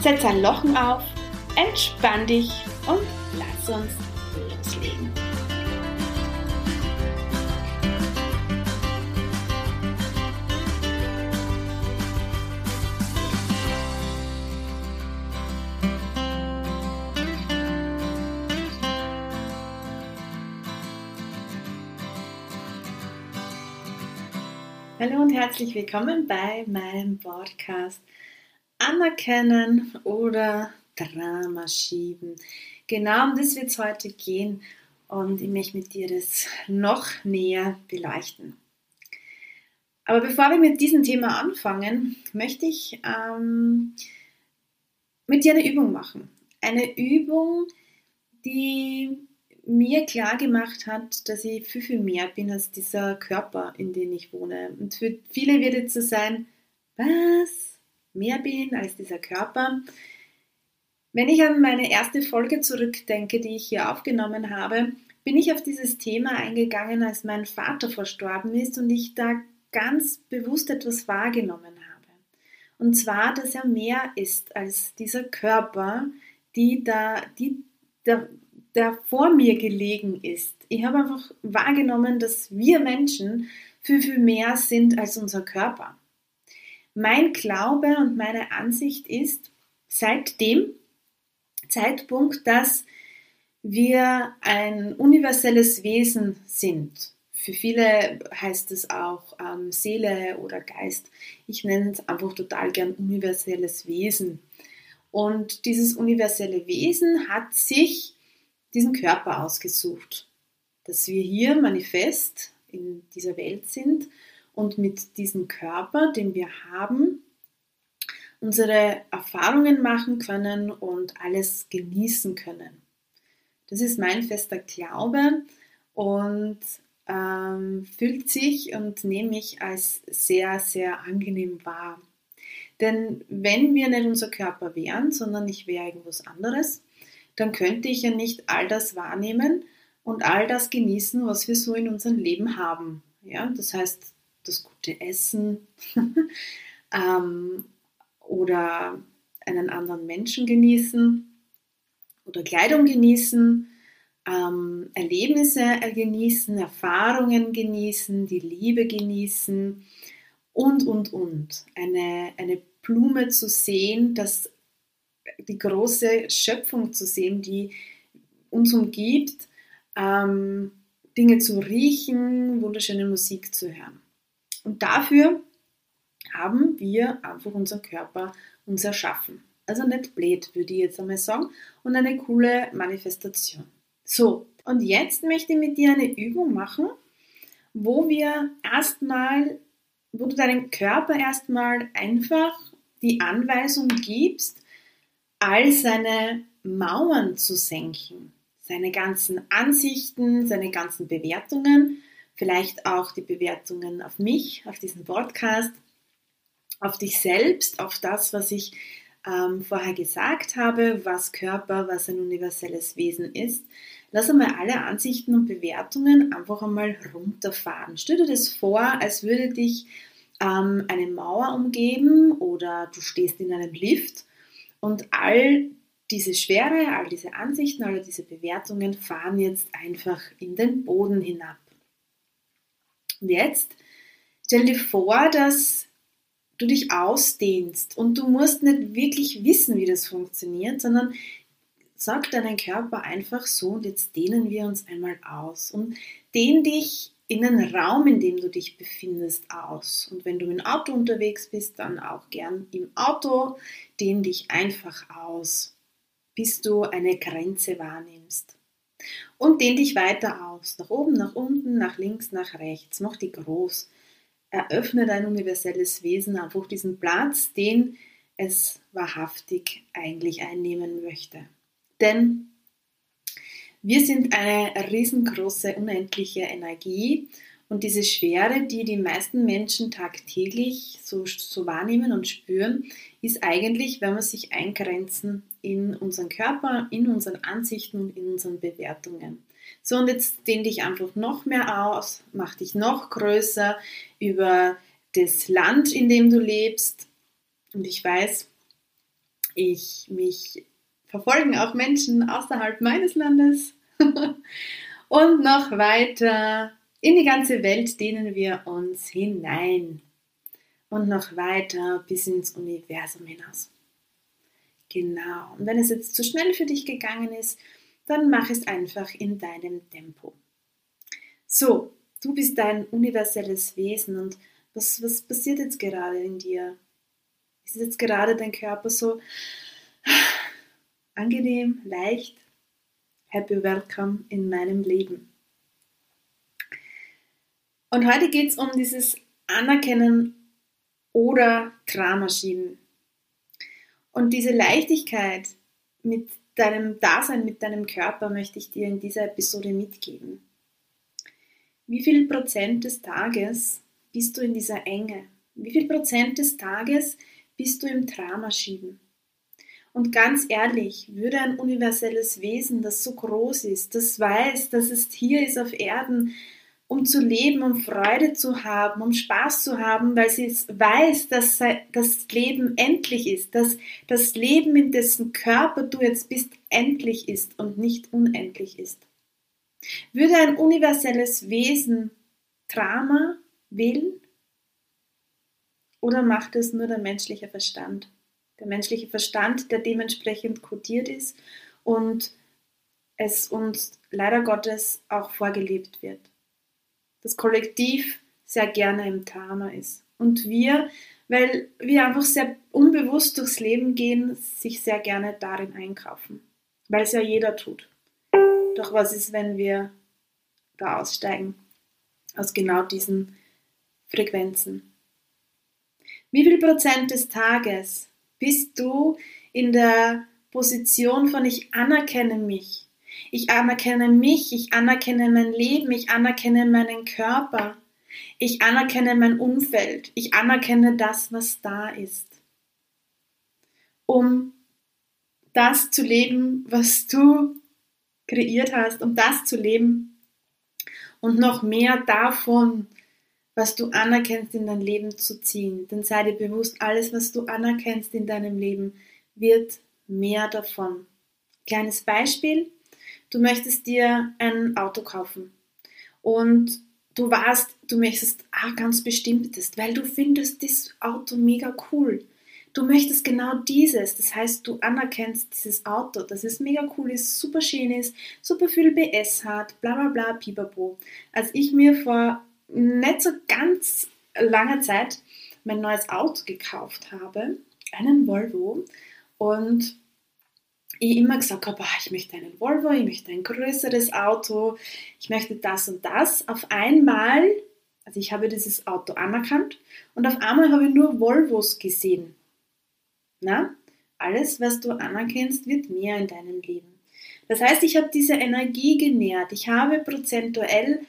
Setz ein Lochen auf, entspann dich und lass uns loslegen. Hallo und herzlich willkommen bei meinem Podcast Anerkennen oder Drama schieben. Genau um das wird es heute gehen und ich möchte mit dir das noch näher beleuchten. Aber bevor wir mit diesem Thema anfangen, möchte ich ähm, mit dir eine Übung machen. Eine Übung, die mir klar gemacht hat, dass ich viel, viel mehr bin als dieser Körper, in dem ich wohne. Und für viele wird es so sein, was? Mehr bin als dieser Körper. Wenn ich an meine erste Folge zurückdenke, die ich hier aufgenommen habe, bin ich auf dieses Thema eingegangen, als mein Vater verstorben ist und ich da ganz bewusst etwas wahrgenommen habe. Und zwar, dass er mehr ist als dieser Körper, die da, die, der, der vor mir gelegen ist. Ich habe einfach wahrgenommen, dass wir Menschen viel, viel mehr sind als unser Körper. Mein Glaube und meine Ansicht ist seit dem Zeitpunkt, dass wir ein universelles Wesen sind. Für viele heißt es auch ähm, Seele oder Geist. Ich nenne es einfach total gern universelles Wesen. Und dieses universelle Wesen hat sich diesen Körper ausgesucht, dass wir hier manifest in dieser Welt sind und mit diesem Körper, den wir haben, unsere Erfahrungen machen können und alles genießen können. Das ist mein fester Glaube und ähm, fühlt sich und nehme ich als sehr, sehr angenehm wahr. Denn wenn wir nicht unser Körper wären, sondern ich wäre irgendwas anderes, dann könnte ich ja nicht all das wahrnehmen und all das genießen, was wir so in unserem Leben haben. Ja, das heißt, das gute Essen ähm, oder einen anderen Menschen genießen oder Kleidung genießen, ähm, Erlebnisse genießen, Erfahrungen genießen, die Liebe genießen und, und, und. Eine, eine Blume zu sehen, das, die große Schöpfung zu sehen, die uns umgibt, ähm, Dinge zu riechen, wunderschöne Musik zu hören. Und dafür haben wir einfach unseren Körper uns erschaffen. Also nicht blöd, würde ich jetzt einmal sagen, und eine coole Manifestation. So, und jetzt möchte ich mit dir eine Übung machen, wo wir erstmal, wo du deinem Körper erstmal einfach die Anweisung gibst, all seine Mauern zu senken, seine ganzen Ansichten, seine ganzen Bewertungen vielleicht auch die Bewertungen auf mich, auf diesen Podcast, auf dich selbst, auf das, was ich ähm, vorher gesagt habe, was Körper, was ein universelles Wesen ist, lass einmal alle Ansichten und Bewertungen einfach einmal runterfahren. Stell dir das vor, als würde dich ähm, eine Mauer umgeben oder du stehst in einem Lift und all diese Schwere, all diese Ansichten, all diese Bewertungen fahren jetzt einfach in den Boden hinab. Und jetzt stell dir vor, dass du dich ausdehnst und du musst nicht wirklich wissen, wie das funktioniert, sondern sag deinen Körper einfach so und jetzt dehnen wir uns einmal aus und dehn dich in den Raum, in dem du dich befindest, aus. Und wenn du im Auto unterwegs bist, dann auch gern im Auto, dehn dich einfach aus, bis du eine Grenze wahrnimmst. Und dehn dich weiter aus, nach oben, nach unten, nach links, nach rechts, mach die groß. Eröffne dein universelles Wesen einfach diesen Platz, den es wahrhaftig eigentlich einnehmen möchte. Denn wir sind eine riesengroße, unendliche Energie und diese Schwere, die die meisten Menschen tagtäglich so, so wahrnehmen und spüren, ist eigentlich, wenn wir sich eingrenzen in unseren Körper, in unseren Ansichten und in unseren Bewertungen. So, und jetzt dehn dich einfach noch mehr aus, mach dich noch größer über das Land, in dem du lebst. Und ich weiß, ich mich verfolgen auch Menschen außerhalb meines Landes. und noch weiter in die ganze Welt dehnen wir uns hinein. Und noch weiter bis ins Universum hinaus. Genau. Und wenn es jetzt zu schnell für dich gegangen ist, dann mach es einfach in deinem Tempo. So, du bist dein universelles Wesen und was, was passiert jetzt gerade in dir? Ist jetzt gerade dein Körper so angenehm, leicht, happy welcome in meinem Leben. Und heute geht es um dieses Anerkennen oder Drama schieben. Und diese Leichtigkeit mit deinem Dasein, mit deinem Körper möchte ich dir in dieser Episode mitgeben. Wie viel Prozent des Tages bist du in dieser Enge? Wie viel Prozent des Tages bist du im Drama schieben? Und ganz ehrlich, würde ein universelles Wesen, das so groß ist, das weiß, dass es hier ist auf Erden, um zu leben, um Freude zu haben, um Spaß zu haben, weil sie weiß, dass das Leben endlich ist, dass das Leben, in dessen Körper du jetzt bist, endlich ist und nicht unendlich ist. Würde ein universelles Wesen Drama wählen? Oder macht es nur der menschliche Verstand? der menschliche Verstand, der dementsprechend kodiert ist und es uns leider Gottes auch vorgelebt wird. Das Kollektiv sehr gerne im Drama ist. Und wir, weil wir einfach sehr unbewusst durchs Leben gehen, sich sehr gerne darin einkaufen. Weil es ja jeder tut. Doch was ist, wenn wir da aussteigen aus genau diesen Frequenzen? Wie viel Prozent des Tages bist du in der Position von ich anerkenne mich. Ich anerkenne mich, ich anerkenne mein Leben, ich anerkenne meinen Körper, ich anerkenne mein Umfeld, ich anerkenne das, was da ist. Um das zu leben, was du kreiert hast, um das zu leben und noch mehr davon was du anerkennst, in dein Leben zu ziehen. Denn sei dir bewusst, alles, was du anerkennst in deinem Leben, wird mehr davon. Kleines Beispiel, du möchtest dir ein Auto kaufen und du warst, du möchtest ah, ganz bestimmtes, weil du findest das Auto mega cool. Du möchtest genau dieses, das heißt, du anerkennst dieses Auto, dass es mega cool ist, super schön ist, super viel BS hat, bla bla bla, pipapo. Als ich mir vor nicht so ganz langer Zeit mein neues Auto gekauft habe, einen Volvo, und ich immer gesagt habe, ich möchte einen Volvo, ich möchte ein größeres Auto, ich möchte das und das. Auf einmal, also ich habe dieses Auto anerkannt und auf einmal habe ich nur Volvos gesehen. Na, alles, was du anerkennst, wird mehr in deinem Leben. Das heißt, ich habe diese Energie genährt. Ich habe prozentuell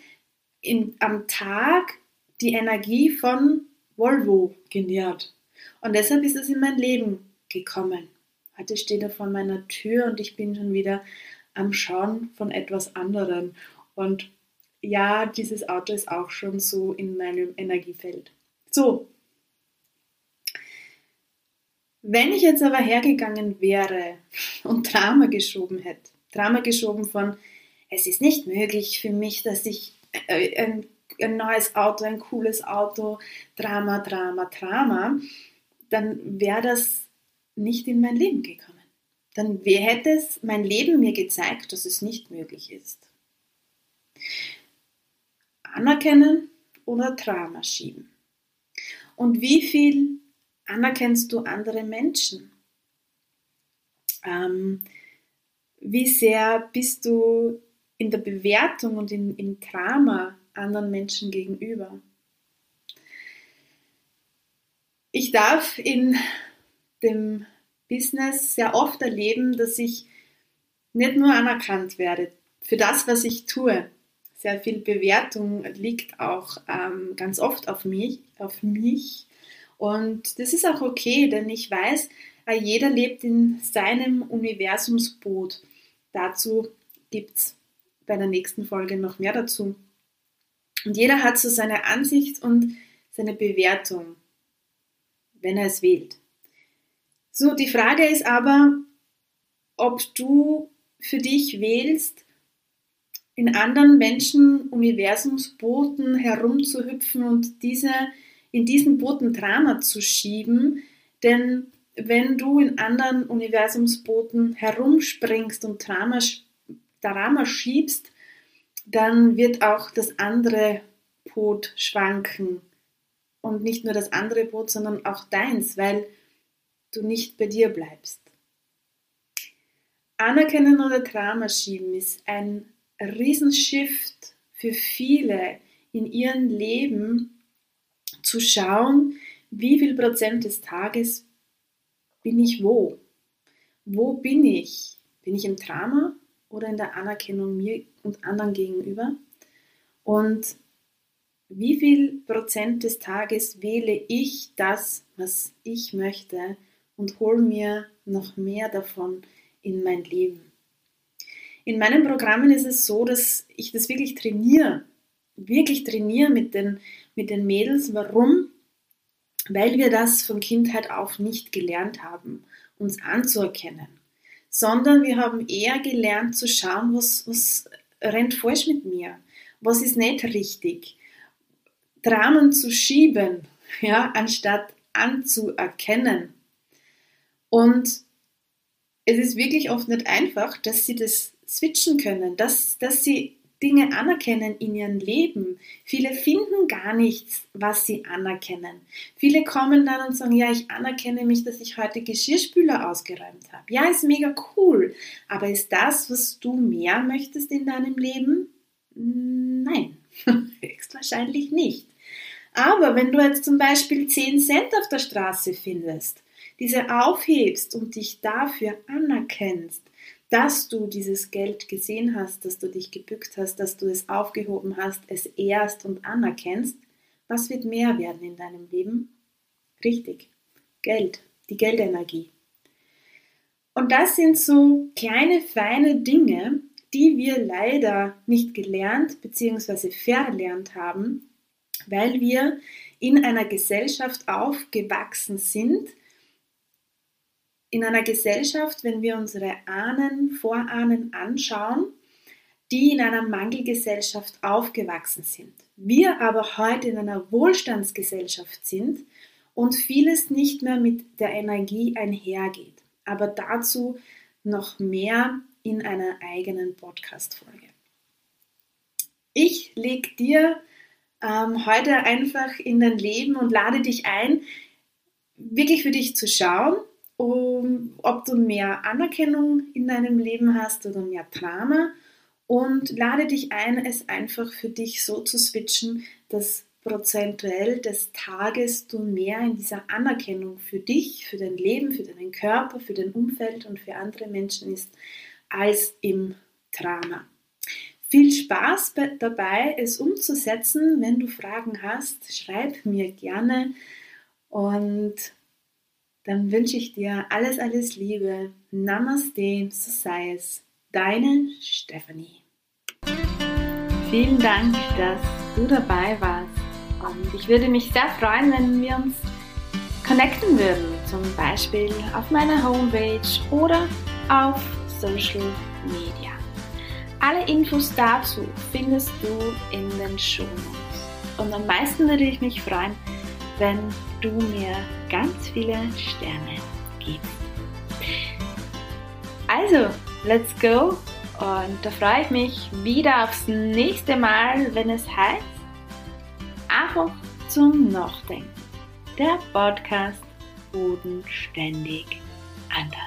in, am Tag die Energie von Volvo genährt. Und deshalb ist es in mein Leben gekommen. Heute steht er vor meiner Tür und ich bin schon wieder am Schauen von etwas anderem. Und ja, dieses Auto ist auch schon so in meinem Energiefeld. So. Wenn ich jetzt aber hergegangen wäre und Drama geschoben hätte, Drama geschoben von, es ist nicht möglich für mich, dass ich äh, ein, ein neues Auto, ein cooles Auto, Drama, Drama, Drama, dann wäre das nicht in mein Leben gekommen. Dann hätte es mein Leben mir gezeigt, dass es nicht möglich ist. Anerkennen oder Drama schieben. Und wie viel anerkennst du andere Menschen? Ähm, wie sehr bist du in der Bewertung und in, im Drama anderen Menschen gegenüber? Ich darf in dem Business sehr oft erleben, dass ich nicht nur anerkannt werde für das, was ich tue. Sehr viel Bewertung liegt auch ähm, ganz oft auf mich, auf mich. Und das ist auch okay, denn ich weiß, äh, jeder lebt in seinem Universumsboot. Dazu gibt es bei der nächsten Folge noch mehr dazu. Und jeder hat so seine Ansicht und seine Bewertung, wenn er es wählt. So, die Frage ist aber, ob du für dich wählst, in anderen Menschen Universumsbooten herumzuhüpfen und diese in diesen Booten Drama zu schieben, denn wenn du in anderen Universumsbooten herumspringst und Drama, Drama schiebst, dann wird auch das andere Boot schwanken. Und nicht nur das andere Boot, sondern auch deins, weil du nicht bei dir bleibst. Anerkennen oder Drama schieben ist ein Riesenshift für viele in ihrem Leben zu schauen, wie viel Prozent des Tages bin ich wo? Wo bin ich? Bin ich im Drama oder in der Anerkennung mir und anderen gegenüber? Und wie viel Prozent des Tages wähle ich das, was ich möchte und hole mir noch mehr davon in mein Leben. In meinen Programmen ist es so, dass ich das wirklich trainiere, wirklich trainiere mit den, mit den Mädels. Warum? Weil wir das von Kindheit auf nicht gelernt haben, uns anzuerkennen, sondern wir haben eher gelernt zu schauen, was, was rennt falsch mit mir, was ist nicht richtig, Dramen zu schieben, ja, anstatt anzuerkennen. Und es ist wirklich oft nicht einfach, dass sie das switchen können, dass, dass sie Dinge anerkennen in ihrem Leben. Viele finden gar nichts, was sie anerkennen. Viele kommen dann und sagen, ja, ich anerkenne mich, dass ich heute Geschirrspüler ausgeräumt habe. Ja, ist mega cool. Aber ist das, was du mehr möchtest in deinem Leben? Nein, höchstwahrscheinlich nicht. Aber wenn du jetzt zum Beispiel 10 Cent auf der Straße findest, diese aufhebst und dich dafür anerkennst, dass du dieses Geld gesehen hast, dass du dich gebückt hast, dass du es aufgehoben hast, es ehrst und anerkennst, was wird mehr werden in deinem Leben? Richtig, Geld, die Geldenergie. Und das sind so kleine, feine Dinge, die wir leider nicht gelernt bzw. verlernt haben, weil wir in einer Gesellschaft aufgewachsen sind, in einer Gesellschaft, wenn wir unsere Ahnen, Vorahnen anschauen, die in einer Mangelgesellschaft aufgewachsen sind. Wir aber heute in einer Wohlstandsgesellschaft sind und vieles nicht mehr mit der Energie einhergeht. Aber dazu noch mehr in einer eigenen Podcast-Folge. Ich lege dir ähm, heute einfach in dein Leben und lade dich ein, wirklich für dich zu schauen, um, ob du mehr Anerkennung in deinem Leben hast oder mehr Drama und lade dich ein, es einfach für dich so zu switchen, dass prozentuell des Tages du mehr in dieser Anerkennung für dich, für dein Leben, für deinen Körper, für dein Umfeld und für andere Menschen ist, als im Drama. Viel Spaß dabei, es umzusetzen. Wenn du Fragen hast, schreib mir gerne und dann wünsche ich dir alles, alles Liebe. Namaste, so sei es. Deine Stephanie. Vielen Dank, dass du dabei warst. Und ich würde mich sehr freuen, wenn wir uns connecten würden. Zum Beispiel auf meiner Homepage oder auf Social Media. Alle Infos dazu findest du in den Show Notes. Und am meisten würde ich mich freuen, wenn du mir ganz viele Sterne gibst. Also, let's go! Und da freue ich mich wieder aufs nächste Mal, wenn es heißt, einfach zum Nachdenken. Der Podcast Bodenständig anders.